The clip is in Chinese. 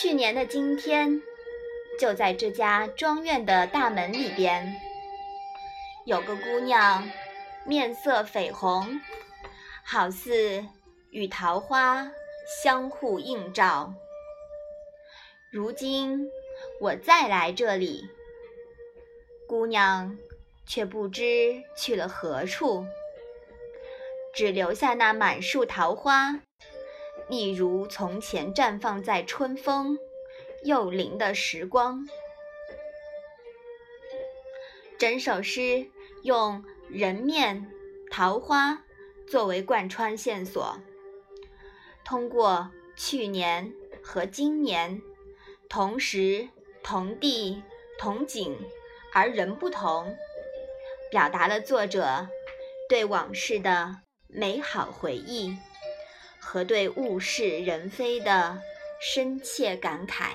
去年的今天，就在这家庄院的大门里边，有个姑娘，面色绯红，好似与桃花相互映照。如今我再来这里，姑娘却不知去了何处，只留下那满树桃花。一如从前绽放在春风又临的时光。整首诗用人面桃花作为贯穿线索，通过去年和今年同时同地同景而人不同，表达了作者对往事的美好回忆。和对物是人非的深切感慨。